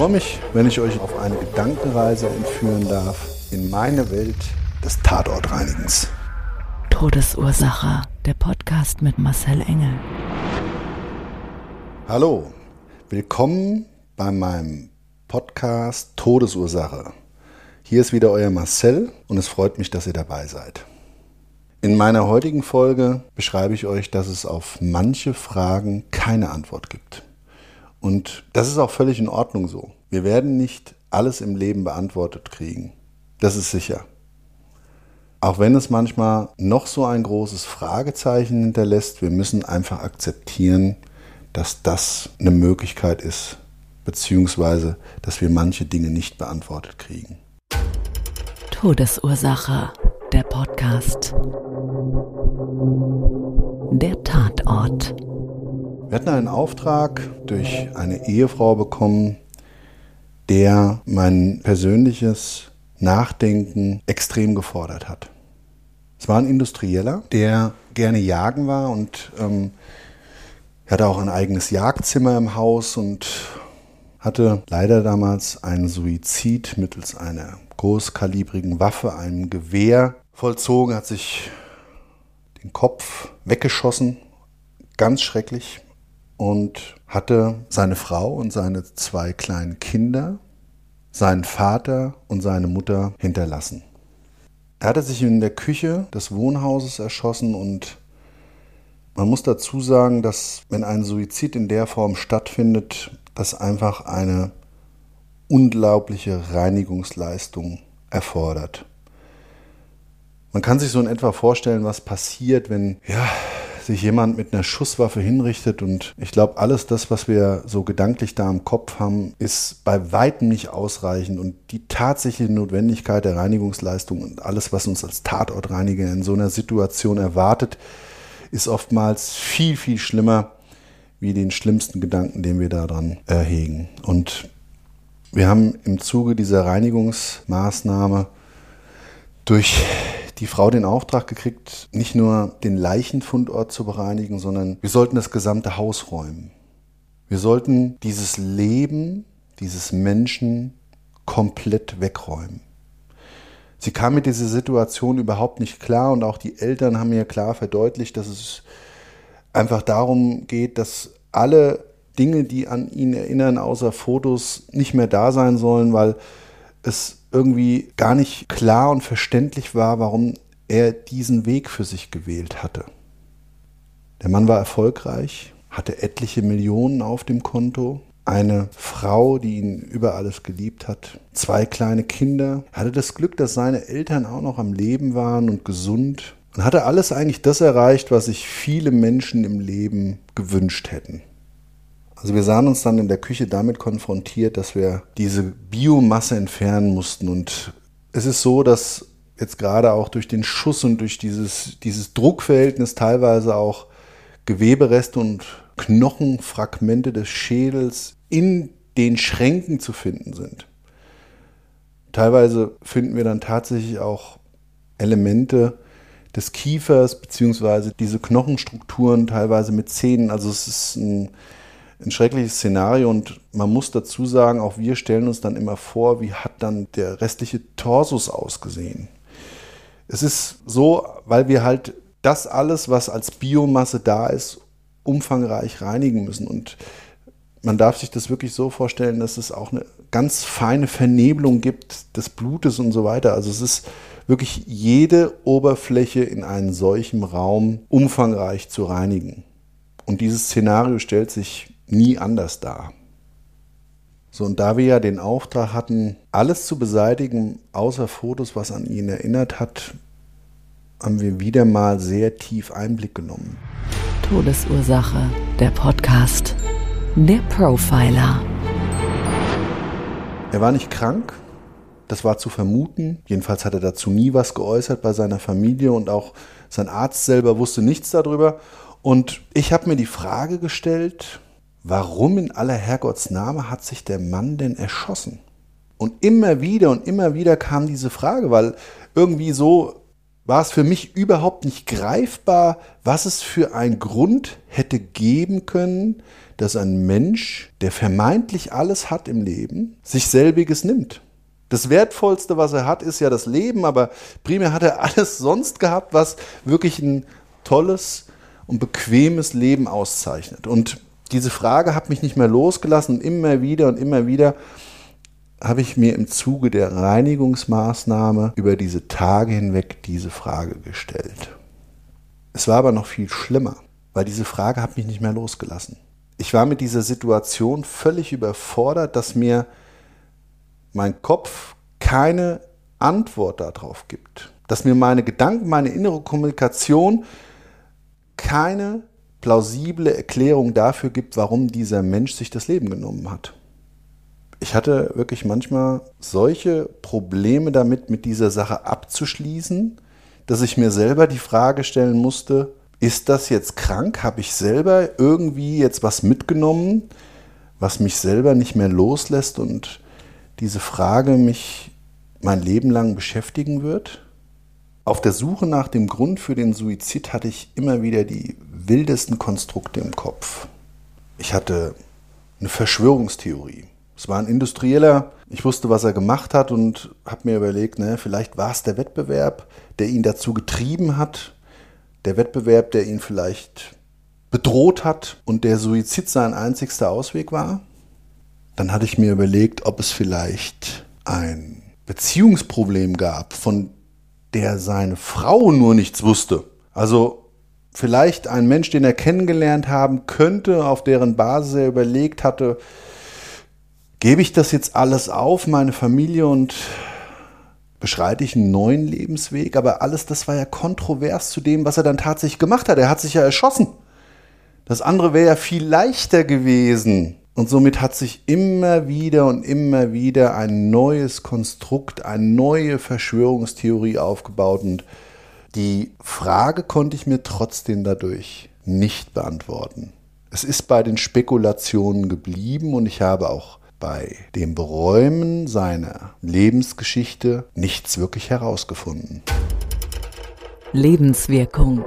Ich freue mich, wenn ich euch auf eine Gedankenreise entführen darf in meine Welt des Tatortreinigens. Todesursache. Der Podcast mit Marcel Engel. Hallo, willkommen bei meinem Podcast Todesursache. Hier ist wieder euer Marcel und es freut mich, dass ihr dabei seid. In meiner heutigen Folge beschreibe ich euch, dass es auf manche Fragen keine Antwort gibt. Und das ist auch völlig in Ordnung so. Wir werden nicht alles im Leben beantwortet kriegen. Das ist sicher. Auch wenn es manchmal noch so ein großes Fragezeichen hinterlässt, wir müssen einfach akzeptieren, dass das eine Möglichkeit ist, beziehungsweise dass wir manche Dinge nicht beantwortet kriegen. Todesursache. Der Podcast. Der Tatort. Wir hatten einen Auftrag durch eine Ehefrau bekommen, der mein persönliches Nachdenken extrem gefordert hat. Es war ein Industrieller, der gerne jagen war und ähm, hatte auch ein eigenes Jagdzimmer im Haus und hatte leider damals einen Suizid mittels einer großkalibrigen Waffe, einem Gewehr vollzogen, hat sich den Kopf weggeschossen, ganz schrecklich, und hatte seine Frau und seine zwei kleinen Kinder, seinen Vater und seine Mutter hinterlassen. Er hatte sich in der Küche des Wohnhauses erschossen und man muss dazu sagen, dass wenn ein Suizid in der Form stattfindet, das einfach eine unglaubliche Reinigungsleistung erfordert. Man kann sich so in etwa vorstellen, was passiert, wenn ja, sich jemand mit einer Schusswaffe hinrichtet und ich glaube, alles das, was wir so gedanklich da im Kopf haben, ist bei weitem nicht ausreichend und die tatsächliche Notwendigkeit der Reinigungsleistung und alles, was uns als Tatortreiniger in so einer Situation erwartet, ist oftmals viel, viel schlimmer wie den schlimmsten Gedanken, den wir daran erhegen. Und wir haben im Zuge dieser Reinigungsmaßnahme durch die Frau den Auftrag gekriegt, nicht nur den Leichenfundort zu bereinigen, sondern wir sollten das gesamte Haus räumen. Wir sollten dieses Leben, dieses Menschen komplett wegräumen. Sie kam mit dieser Situation überhaupt nicht klar und auch die Eltern haben mir klar verdeutlicht, dass es einfach darum geht, dass alle Dinge, die an ihn erinnern, außer Fotos, nicht mehr da sein sollen, weil es irgendwie gar nicht klar und verständlich war, warum er diesen Weg für sich gewählt hatte. Der Mann war erfolgreich, hatte etliche Millionen auf dem Konto, eine Frau, die ihn über alles geliebt hat, zwei kleine Kinder, er hatte das Glück, dass seine Eltern auch noch am Leben waren und gesund und hatte alles eigentlich das erreicht, was sich viele Menschen im Leben gewünscht hätten. Also wir sahen uns dann in der Küche damit konfrontiert, dass wir diese Biomasse entfernen mussten. Und es ist so, dass jetzt gerade auch durch den Schuss und durch dieses, dieses Druckverhältnis teilweise auch Gewebereste und Knochenfragmente des Schädels in den Schränken zu finden sind. Teilweise finden wir dann tatsächlich auch Elemente des Kiefers, beziehungsweise diese Knochenstrukturen teilweise mit Zähnen. Also es ist ein ein schreckliches Szenario und man muss dazu sagen, auch wir stellen uns dann immer vor, wie hat dann der restliche Torsus ausgesehen. Es ist so, weil wir halt das alles, was als Biomasse da ist, umfangreich reinigen müssen. Und man darf sich das wirklich so vorstellen, dass es auch eine ganz feine Vernebelung gibt des Blutes und so weiter. Also es ist wirklich jede Oberfläche in einem solchen Raum umfangreich zu reinigen. Und dieses Szenario stellt sich nie anders dar. So, und da wir ja den Auftrag hatten, alles zu beseitigen, außer Fotos, was an ihn erinnert hat, haben wir wieder mal sehr tief Einblick genommen. Todesursache, der Podcast. Der Profiler. Er war nicht krank, das war zu vermuten. Jedenfalls hat er dazu nie was geäußert bei seiner Familie und auch sein Arzt selber wusste nichts darüber. Und ich habe mir die Frage gestellt, warum in aller Herrgottsname hat sich der Mann denn erschossen? Und immer wieder und immer wieder kam diese Frage, weil irgendwie so war es für mich überhaupt nicht greifbar, was es für einen Grund hätte geben können, dass ein Mensch, der vermeintlich alles hat im Leben, sich selbiges nimmt. Das Wertvollste, was er hat, ist ja das Leben, aber primär hat er alles sonst gehabt, was wirklich ein tolles und bequemes Leben auszeichnet. Und diese Frage hat mich nicht mehr losgelassen und immer wieder und immer wieder habe ich mir im Zuge der Reinigungsmaßnahme über diese Tage hinweg diese Frage gestellt. Es war aber noch viel schlimmer, weil diese Frage hat mich nicht mehr losgelassen. Ich war mit dieser Situation völlig überfordert, dass mir mein Kopf keine Antwort darauf gibt, dass mir meine Gedanken, meine innere Kommunikation keine plausible Erklärung dafür gibt, warum dieser Mensch sich das Leben genommen hat. Ich hatte wirklich manchmal solche Probleme damit, mit dieser Sache abzuschließen, dass ich mir selber die Frage stellen musste, ist das jetzt krank? Habe ich selber irgendwie jetzt was mitgenommen, was mich selber nicht mehr loslässt und diese Frage mich mein Leben lang beschäftigen wird? Auf der Suche nach dem Grund für den Suizid hatte ich immer wieder die wildesten Konstrukte im Kopf. Ich hatte eine Verschwörungstheorie. Es war ein Industrieller, ich wusste, was er gemacht hat und habe mir überlegt, ne, vielleicht war es der Wettbewerb, der ihn dazu getrieben hat, der Wettbewerb, der ihn vielleicht bedroht hat und der Suizid sein einzigster Ausweg war. Dann hatte ich mir überlegt, ob es vielleicht ein Beziehungsproblem gab, von der seine Frau nur nichts wusste. Also vielleicht ein Mensch, den er kennengelernt haben könnte, auf deren Basis er überlegt hatte, gebe ich das jetzt alles auf, meine Familie und beschreite ich einen neuen Lebensweg? Aber alles das war ja kontrovers zu dem, was er dann tatsächlich gemacht hat. Er hat sich ja erschossen. Das andere wäre ja viel leichter gewesen. Und somit hat sich immer wieder und immer wieder ein neues Konstrukt, eine neue Verschwörungstheorie aufgebaut. Und die Frage konnte ich mir trotzdem dadurch nicht beantworten. Es ist bei den Spekulationen geblieben und ich habe auch bei dem Beräumen seiner Lebensgeschichte nichts wirklich herausgefunden. Lebenswirkung.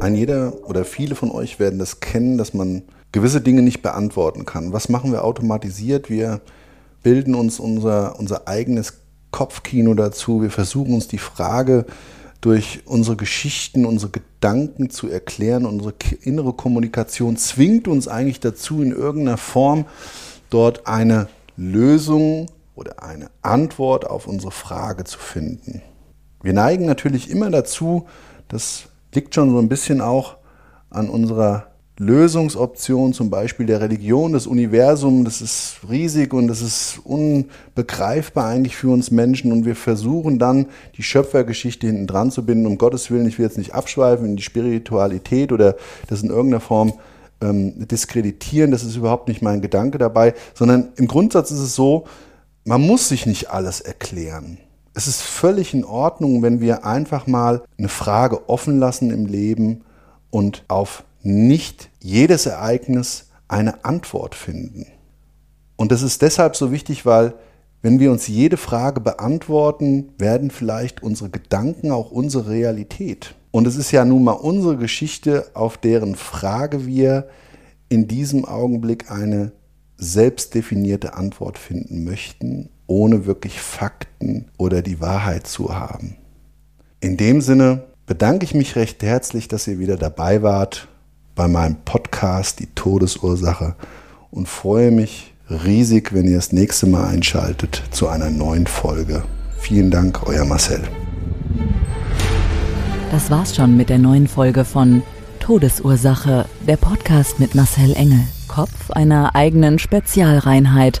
Ein jeder oder viele von euch werden das kennen, dass man gewisse Dinge nicht beantworten kann. Was machen wir automatisiert? Wir bilden uns unser, unser eigenes Kopfkino dazu. Wir versuchen uns die Frage durch unsere Geschichten, unsere Gedanken zu erklären. Unsere innere Kommunikation zwingt uns eigentlich dazu, in irgendeiner Form dort eine Lösung oder eine Antwort auf unsere Frage zu finden. Wir neigen natürlich immer dazu, das liegt schon so ein bisschen auch an unserer Lösungsoption, zum Beispiel der Religion, das Universum, das ist riesig und das ist unbegreifbar eigentlich für uns Menschen und wir versuchen dann die Schöpfergeschichte hinten dran zu binden. Um Gottes Willen, ich will jetzt nicht abschweifen in die Spiritualität oder das in irgendeiner Form ähm, diskreditieren, das ist überhaupt nicht mein Gedanke dabei, sondern im Grundsatz ist es so, man muss sich nicht alles erklären. Es ist völlig in Ordnung, wenn wir einfach mal eine Frage offen lassen im Leben und auf nicht jedes Ereignis eine Antwort finden. Und das ist deshalb so wichtig, weil wenn wir uns jede Frage beantworten, werden vielleicht unsere Gedanken auch unsere Realität. Und es ist ja nun mal unsere Geschichte, auf deren Frage wir in diesem Augenblick eine selbstdefinierte Antwort finden möchten, ohne wirklich Fakten oder die Wahrheit zu haben. In dem Sinne bedanke ich mich recht herzlich, dass ihr wieder dabei wart bei meinem Podcast Die Todesursache und freue mich riesig, wenn ihr das nächste Mal einschaltet zu einer neuen Folge. Vielen Dank, euer Marcel. Das war's schon mit der neuen Folge von Todesursache, der Podcast mit Marcel Engel, Kopf einer eigenen Spezialreinheit